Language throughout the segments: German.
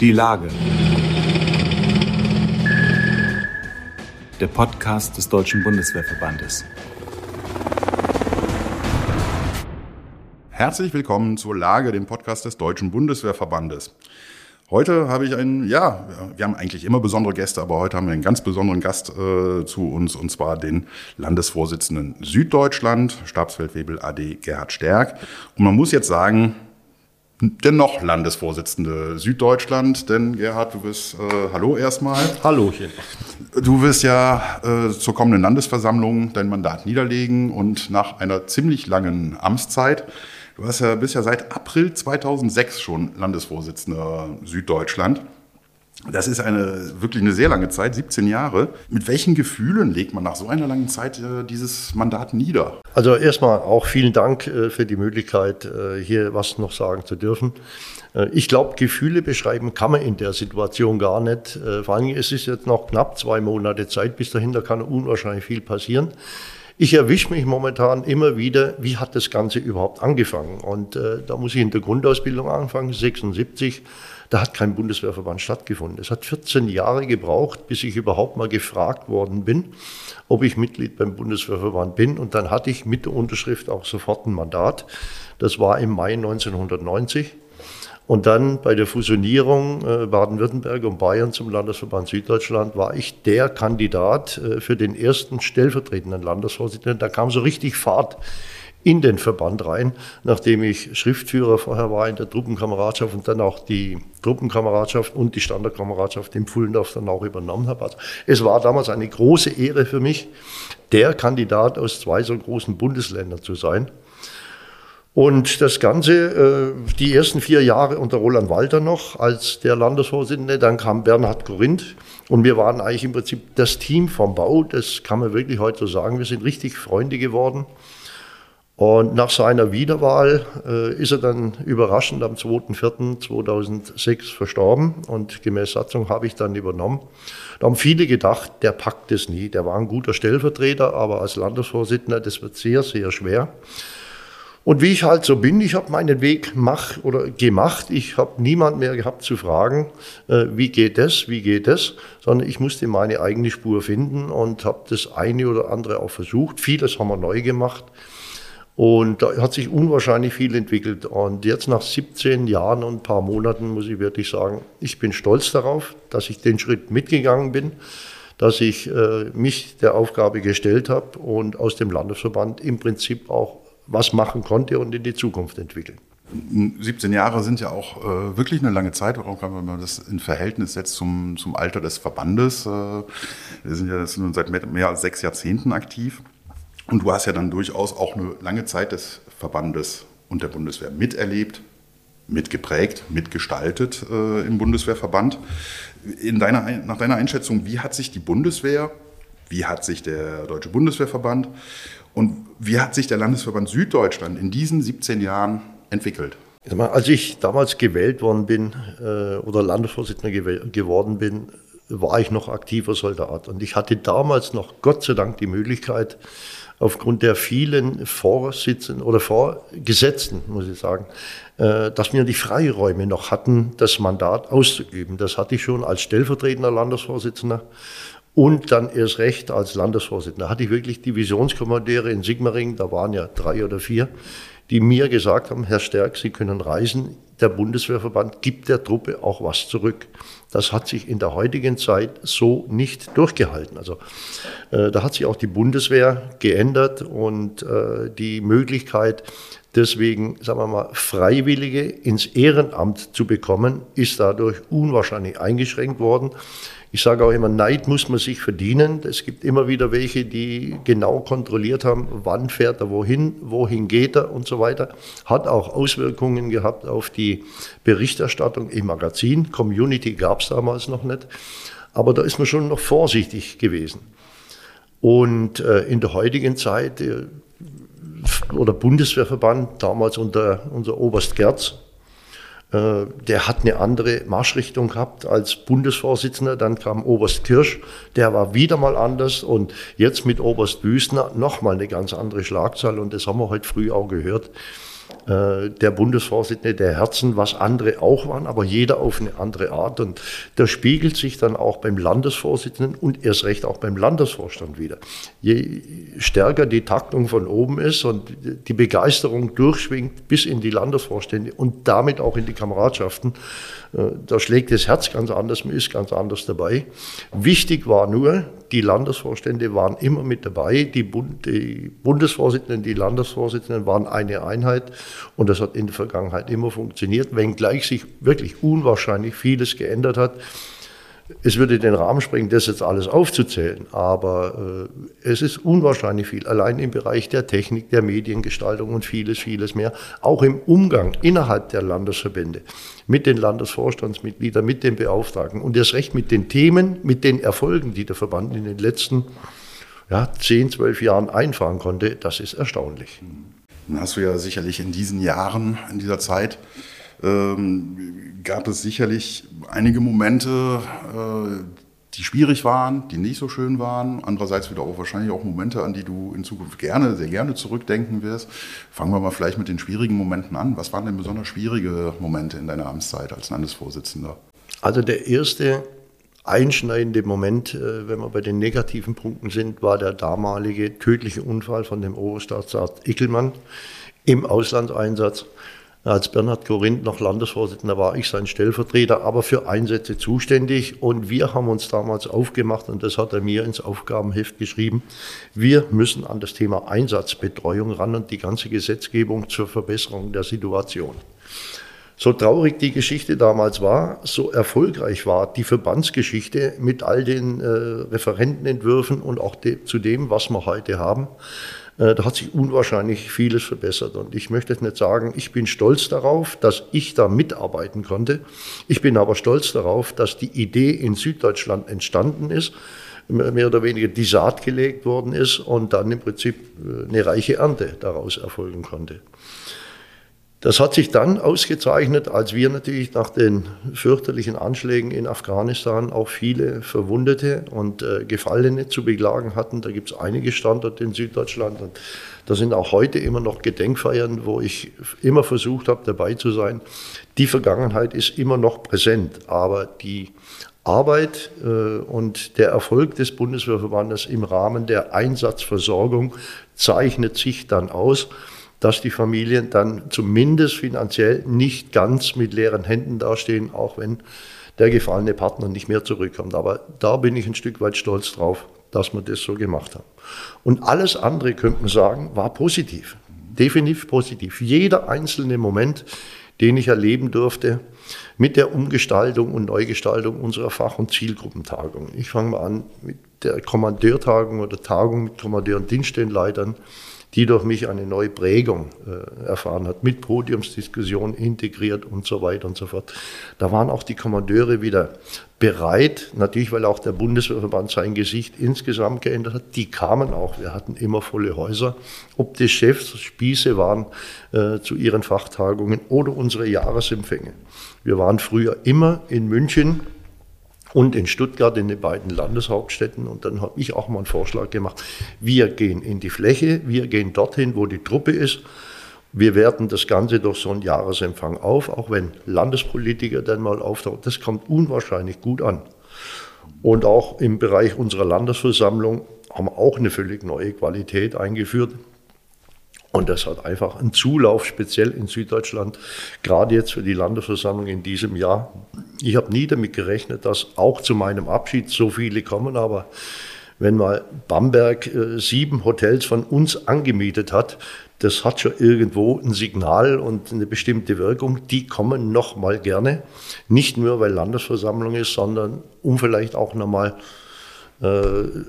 Die Lage. Der Podcast des Deutschen Bundeswehrverbandes. Herzlich willkommen zur Lage, dem Podcast des Deutschen Bundeswehrverbandes. Heute habe ich einen, ja, wir haben eigentlich immer besondere Gäste, aber heute haben wir einen ganz besonderen Gast äh, zu uns, und zwar den Landesvorsitzenden Süddeutschland, Stabsfeldwebel AD Gerhard Stärk. Und man muss jetzt sagen, der noch Landesvorsitzende Süddeutschland, denn Gerhard, du bist, äh, hallo erstmal. Hallochen. Du wirst ja äh, zur kommenden Landesversammlung dein Mandat niederlegen und nach einer ziemlich langen Amtszeit Du hast ja, bist ja seit April 2006 schon Landesvorsitzender Süddeutschland. Das ist eine wirklich eine sehr lange Zeit, 17 Jahre. Mit welchen Gefühlen legt man nach so einer langen Zeit äh, dieses Mandat nieder? Also erstmal auch vielen Dank äh, für die Möglichkeit, äh, hier was noch sagen zu dürfen. Äh, ich glaube, Gefühle beschreiben kann man in der Situation gar nicht. Äh, vor allem, es ist jetzt noch knapp zwei Monate Zeit. Bis dahin, da kann unwahrscheinlich viel passieren ich erwische mich momentan immer wieder, wie hat das Ganze überhaupt angefangen? Und äh, da muss ich in der Grundausbildung anfangen, 76. Da hat kein Bundeswehrverband stattgefunden. Es hat 14 Jahre gebraucht, bis ich überhaupt mal gefragt worden bin, ob ich Mitglied beim Bundeswehrverband bin. Und dann hatte ich mit der Unterschrift auch sofort ein Mandat. Das war im Mai 1990. Und dann bei der Fusionierung äh, Baden-Württemberg und Bayern zum Landesverband Süddeutschland war ich der Kandidat äh, für den ersten stellvertretenden Landesvorsitzenden. Da kam so richtig Fahrt in den Verband rein, nachdem ich Schriftführer vorher war in der Truppenkameradschaft und dann auch die Truppenkameradschaft und die Standardkameradschaft in Pfullendorf dann auch übernommen habe. Also es war damals eine große Ehre für mich, der Kandidat aus zwei so großen Bundesländern zu sein. Und das Ganze, äh, die ersten vier Jahre unter Roland Walter noch als der Landesvorsitzende, dann kam Bernhard Korinth und wir waren eigentlich im Prinzip das Team vom Bau, das kann man wirklich heute so sagen, wir sind richtig Freunde geworden. Und nach seiner Wiederwahl äh, ist er dann überraschend am 2.4.2006 verstorben und gemäß Satzung habe ich dann übernommen. Da haben viele gedacht, der packt es nie. Der war ein guter Stellvertreter, aber als Landesvorsitzender, das wird sehr, sehr schwer. Und wie ich halt so bin, ich habe meinen Weg mach oder gemacht. Ich habe niemand mehr gehabt zu fragen, äh, wie geht das, wie geht das, sondern ich musste meine eigene Spur finden und habe das eine oder andere auch versucht. Vieles haben wir neu gemacht. Und da hat sich unwahrscheinlich viel entwickelt. Und jetzt nach 17 Jahren und ein paar Monaten muss ich wirklich sagen, ich bin stolz darauf, dass ich den Schritt mitgegangen bin, dass ich äh, mich der Aufgabe gestellt habe und aus dem Landesverband im Prinzip auch was machen konnte und in die Zukunft entwickeln. 17 Jahre sind ja auch äh, wirklich eine lange Zeit, wenn man das in Verhältnis setzt zum, zum Alter des Verbandes. Äh, wir sind ja nun seit mehr, mehr als sechs Jahrzehnten aktiv. Und du hast ja dann durchaus auch eine lange Zeit des Verbandes und der Bundeswehr miterlebt, mitgeprägt, mitgestaltet äh, im Bundeswehrverband. In deiner, nach deiner Einschätzung, wie hat sich die Bundeswehr, wie hat sich der Deutsche Bundeswehrverband und wie hat sich der Landesverband Süddeutschland in diesen 17 Jahren entwickelt? Als ich damals gewählt worden bin äh, oder Landesvorsitzender geworden bin, war ich noch aktiver Soldat. Und ich hatte damals noch Gott sei Dank die Möglichkeit, aufgrund der vielen Vorsitzenden oder Vorgesetzten, muss ich sagen, äh, dass wir die Freiräume noch hatten, das Mandat auszuüben. Das hatte ich schon als stellvertretender Landesvorsitzender und dann erst recht als Landesvorsitzender. Da hatte ich wirklich Divisionskommandeure in Sigmaringen, da waren ja drei oder vier, die mir gesagt haben, Herr Stärk, Sie können reisen. Der Bundeswehrverband gibt der Truppe auch was zurück. Das hat sich in der heutigen Zeit so nicht durchgehalten. Also äh, da hat sich auch die Bundeswehr geändert und äh, die Möglichkeit, deswegen, sagen wir mal, Freiwillige ins Ehrenamt zu bekommen, ist dadurch unwahrscheinlich eingeschränkt worden. Ich sage auch immer, Neid muss man sich verdienen. Es gibt immer wieder welche, die genau kontrolliert haben, wann fährt er wohin, wohin geht er und so weiter. Hat auch Auswirkungen gehabt auf die Berichterstattung im Magazin. Community gab es damals noch nicht. Aber da ist man schon noch vorsichtig gewesen. Und äh, in der heutigen Zeit, äh, oder Bundeswehrverband, damals unter unser Oberst Gerz, äh, der hat eine andere Marschrichtung gehabt als Bundesvorsitzender. Dann kam Oberst Kirsch, der war wieder mal anders. Und jetzt mit Oberst Büßner nochmal eine ganz andere Schlagzahl. Und das haben wir heute früh auch gehört. Äh, der Bundesvorsitzende der Herzen, was andere auch waren, aber jeder auf eine andere Art. Und das spiegelt sich dann auch beim Landesvorsitzenden und erst recht auch beim Landesvorstand wieder. Je stärker die Taktung von oben ist und die Begeisterung durchschwingt bis in die Landesvorstände und damit auch in die Kameradschaften, äh, da schlägt das Herz ganz anders, man ist ganz anders dabei. Wichtig war nur, die Landesvorstände waren immer mit dabei, die, Bund, die Bundesvorsitzenden, die Landesvorsitzenden waren eine Einheit und das hat in der Vergangenheit immer funktioniert, wenngleich sich wirklich unwahrscheinlich vieles geändert hat. Es würde den Rahmen sprengen, das jetzt alles aufzuzählen, aber äh, es ist unwahrscheinlich viel, allein im Bereich der Technik, der Mediengestaltung und vieles, vieles mehr, auch im Umgang innerhalb der Landesverbände mit den Landesvorstandsmitgliedern, mit den Beauftragten und erst recht mit den Themen, mit den Erfolgen, die der Verband in den letzten ja, 10, 12 Jahren einfahren konnte, das ist erstaunlich. Dann hast du ja sicherlich in diesen Jahren, in dieser Zeit, ähm, gab es sicherlich einige Momente, äh, die schwierig waren, die nicht so schön waren. Andererseits wieder auch wahrscheinlich auch Momente, an die du in Zukunft gerne, sehr gerne zurückdenken wirst. Fangen wir mal vielleicht mit den schwierigen Momenten an. Was waren denn besonders schwierige Momente in deiner Amtszeit als Landesvorsitzender? Also der erste einschneidende Moment, äh, wenn wir bei den negativen Punkten sind, war der damalige tödliche Unfall von dem Oberstaatsarzt Ickelmann im Auslandseinsatz. Als Bernhard Korinth noch Landesvorsitzender war ich sein Stellvertreter, aber für Einsätze zuständig. Und wir haben uns damals aufgemacht, und das hat er mir ins Aufgabenheft geschrieben, wir müssen an das Thema Einsatzbetreuung ran und die ganze Gesetzgebung zur Verbesserung der Situation. So traurig die Geschichte damals war, so erfolgreich war die Verbandsgeschichte mit all den äh, Referentenentwürfen und auch de zu dem, was wir heute haben. Äh, da hat sich unwahrscheinlich vieles verbessert. Und ich möchte jetzt nicht sagen, ich bin stolz darauf, dass ich da mitarbeiten konnte. Ich bin aber stolz darauf, dass die Idee in Süddeutschland entstanden ist, mehr oder weniger die Saat gelegt worden ist und dann im Prinzip äh, eine reiche Ernte daraus erfolgen konnte. Das hat sich dann ausgezeichnet, als wir natürlich nach den fürchterlichen Anschlägen in Afghanistan auch viele Verwundete und äh, Gefallene zu beklagen hatten. Da gibt es einige Standorte in Süddeutschland und da sind auch heute immer noch Gedenkfeiern, wo ich immer versucht habe, dabei zu sein. Die Vergangenheit ist immer noch präsent, aber die Arbeit äh, und der Erfolg des Bundeswehrverbandes im Rahmen der Einsatzversorgung zeichnet sich dann aus dass die Familien dann zumindest finanziell nicht ganz mit leeren Händen dastehen, auch wenn der gefallene Partner nicht mehr zurückkommt. Aber da bin ich ein Stück weit stolz drauf, dass wir das so gemacht haben. Und alles andere, könnte man sagen, war positiv. Definitiv positiv. Jeder einzelne Moment, den ich erleben durfte mit der Umgestaltung und Neugestaltung unserer Fach- und Zielgruppentagung. Ich fange mal an mit der Kommandeurtagung oder Tagung mit Kommandeur- und Dienststellenleitern die durch mich eine neue Prägung äh, erfahren hat, mit Podiumsdiskussion integriert und so weiter und so fort. Da waren auch die Kommandeure wieder bereit, natürlich weil auch der Bundeswehrverband sein Gesicht insgesamt geändert hat. Die kamen auch, wir hatten immer volle Häuser, ob die Chefs Spieße waren äh, zu ihren Fachtagungen oder unsere Jahresempfänge. Wir waren früher immer in München und in Stuttgart in den beiden Landeshauptstädten. Und dann habe ich auch mal einen Vorschlag gemacht. Wir gehen in die Fläche, wir gehen dorthin, wo die Truppe ist. Wir werten das Ganze durch so einen Jahresempfang auf, auch wenn Landespolitiker dann mal auftauchen. Das kommt unwahrscheinlich gut an. Und auch im Bereich unserer Landesversammlung haben wir auch eine völlig neue Qualität eingeführt. Und das hat einfach einen Zulauf, speziell in Süddeutschland, gerade jetzt für die Landesversammlung in diesem Jahr. Ich habe nie damit gerechnet, dass auch zu meinem Abschied so viele kommen, aber wenn mal Bamberg äh, sieben Hotels von uns angemietet hat, das hat schon irgendwo ein Signal und eine bestimmte Wirkung. Die kommen noch mal gerne, nicht nur weil Landesversammlung ist, sondern um vielleicht auch noch mal äh,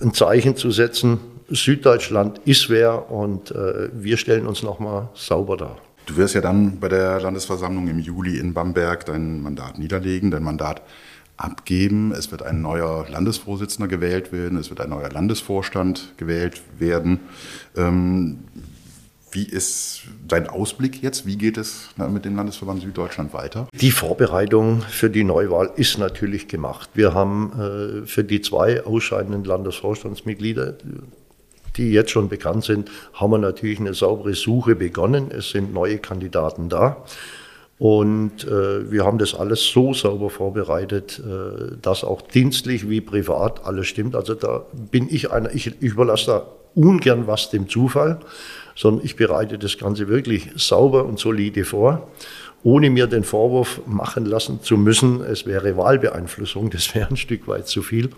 ein Zeichen zu setzen, Süddeutschland ist wer und äh, wir stellen uns nochmal sauber dar. Du wirst ja dann bei der Landesversammlung im Juli in Bamberg dein Mandat niederlegen, dein Mandat abgeben. Es wird ein neuer Landesvorsitzender gewählt werden, es wird ein neuer Landesvorstand gewählt werden. Ähm, wie ist dein Ausblick jetzt? Wie geht es mit dem Landesverband Süddeutschland weiter? Die Vorbereitung für die Neuwahl ist natürlich gemacht. Wir haben äh, für die zwei ausscheidenden Landesvorstandsmitglieder die jetzt schon bekannt sind, haben wir natürlich eine saubere Suche begonnen. Es sind neue Kandidaten da. Und äh, wir haben das alles so sauber vorbereitet, äh, dass auch dienstlich wie privat alles stimmt. Also da bin ich einer, ich, ich überlasse da ungern was dem Zufall, sondern ich bereite das Ganze wirklich sauber und solide vor, ohne mir den Vorwurf machen lassen zu müssen, es wäre Wahlbeeinflussung, das wäre ein Stück weit zu viel.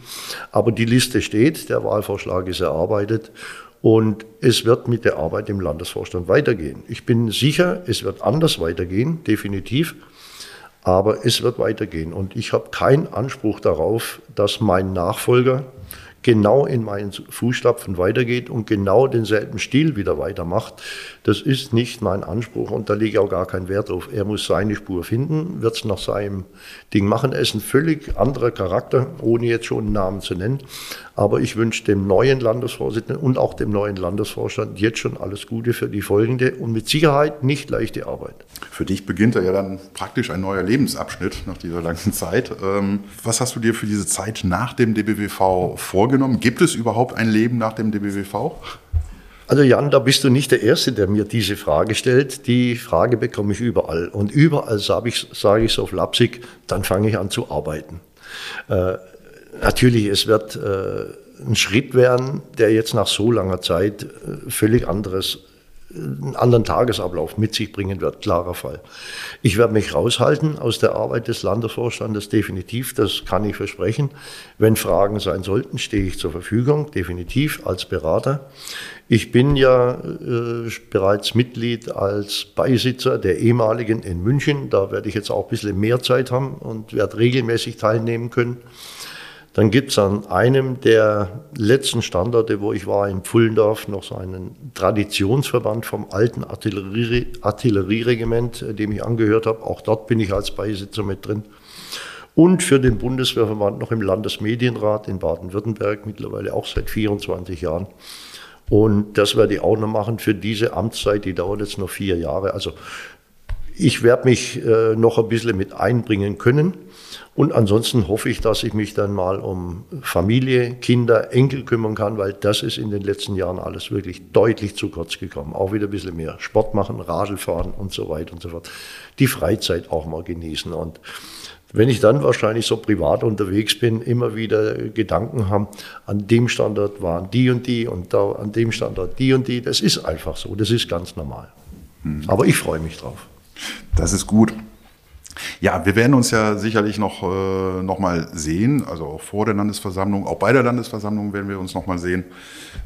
Aber die Liste steht, der Wahlvorschlag ist erarbeitet und es wird mit der Arbeit im Landesvorstand weitergehen. Ich bin sicher, es wird anders weitergehen, definitiv. Aber es wird weitergehen. Und ich habe keinen Anspruch darauf, dass mein Nachfolger genau in meinen Fußstapfen weitergeht und genau denselben Stil wieder weitermacht. Das ist nicht mein Anspruch und da lege ich auch gar keinen Wert auf. Er muss seine Spur finden, wird es nach seinem Ding machen. Er ist ein völlig anderer Charakter, ohne jetzt schon einen Namen zu nennen. Aber ich wünsche dem neuen Landesvorsitzenden und auch dem neuen Landesvorstand jetzt schon alles Gute für die folgende und mit Sicherheit nicht leichte Arbeit. Für dich beginnt ja dann praktisch ein neuer Lebensabschnitt nach dieser langen Zeit. Ähm, was hast du dir für diese Zeit nach dem DBWV vorgenommen? Gibt es überhaupt ein Leben nach dem DBWV? Also Jan, da bist du nicht der Erste, der mir diese Frage stellt. Die Frage bekomme ich überall. Und überall sage ich es sag auf Lapsig, dann fange ich an zu arbeiten. Äh, natürlich, es wird äh, ein Schritt werden, der jetzt nach so langer Zeit äh, völlig anderes einen anderen Tagesablauf mit sich bringen wird, klarer Fall. Ich werde mich raushalten aus der Arbeit des Landesvorstandes, definitiv, das kann ich versprechen. Wenn Fragen sein sollten, stehe ich zur Verfügung, definitiv als Berater. Ich bin ja äh, bereits Mitglied als Beisitzer der ehemaligen in München, da werde ich jetzt auch ein bisschen mehr Zeit haben und werde regelmäßig teilnehmen können. Dann gibt es an einem der letzten Standorte, wo ich war, in Pfullendorf, noch so einen Traditionsverband vom alten Artillerie, Artillerieregiment, äh, dem ich angehört habe. Auch dort bin ich als Beisitzer mit drin. Und für den Bundeswehrverband noch im Landesmedienrat in Baden-Württemberg, mittlerweile auch seit 24 Jahren. Und das werde ich auch noch machen für diese Amtszeit, die dauert jetzt noch vier Jahre. Also ich werde mich äh, noch ein bisschen mit einbringen können. Und ansonsten hoffe ich, dass ich mich dann mal um Familie, Kinder, Enkel kümmern kann, weil das ist in den letzten Jahren alles wirklich deutlich zu kurz gekommen. Auch wieder ein bisschen mehr Sport machen, Radl fahren und so weiter und so fort. Die Freizeit auch mal genießen. Und wenn ich dann wahrscheinlich so privat unterwegs bin, immer wieder Gedanken haben, an dem Standort waren die und die und da an dem Standort die und die. Das ist einfach so, das ist ganz normal. Mhm. Aber ich freue mich drauf. Das ist gut. Ja, wir werden uns ja sicherlich noch, äh, noch mal sehen, also auch vor der Landesversammlung, auch bei der Landesversammlung werden wir uns noch mal sehen.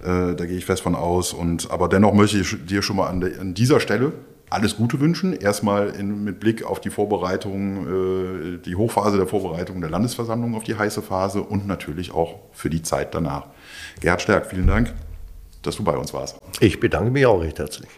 Äh, da gehe ich fest von aus. Und, aber dennoch möchte ich dir schon mal an, de, an dieser Stelle alles Gute wünschen. Erstmal in, mit Blick auf die Vorbereitung, äh, die Hochphase der Vorbereitung der Landesversammlung auf die heiße Phase und natürlich auch für die Zeit danach. Gerhard Stärk, vielen Dank, dass du bei uns warst. Ich bedanke mich auch recht herzlich.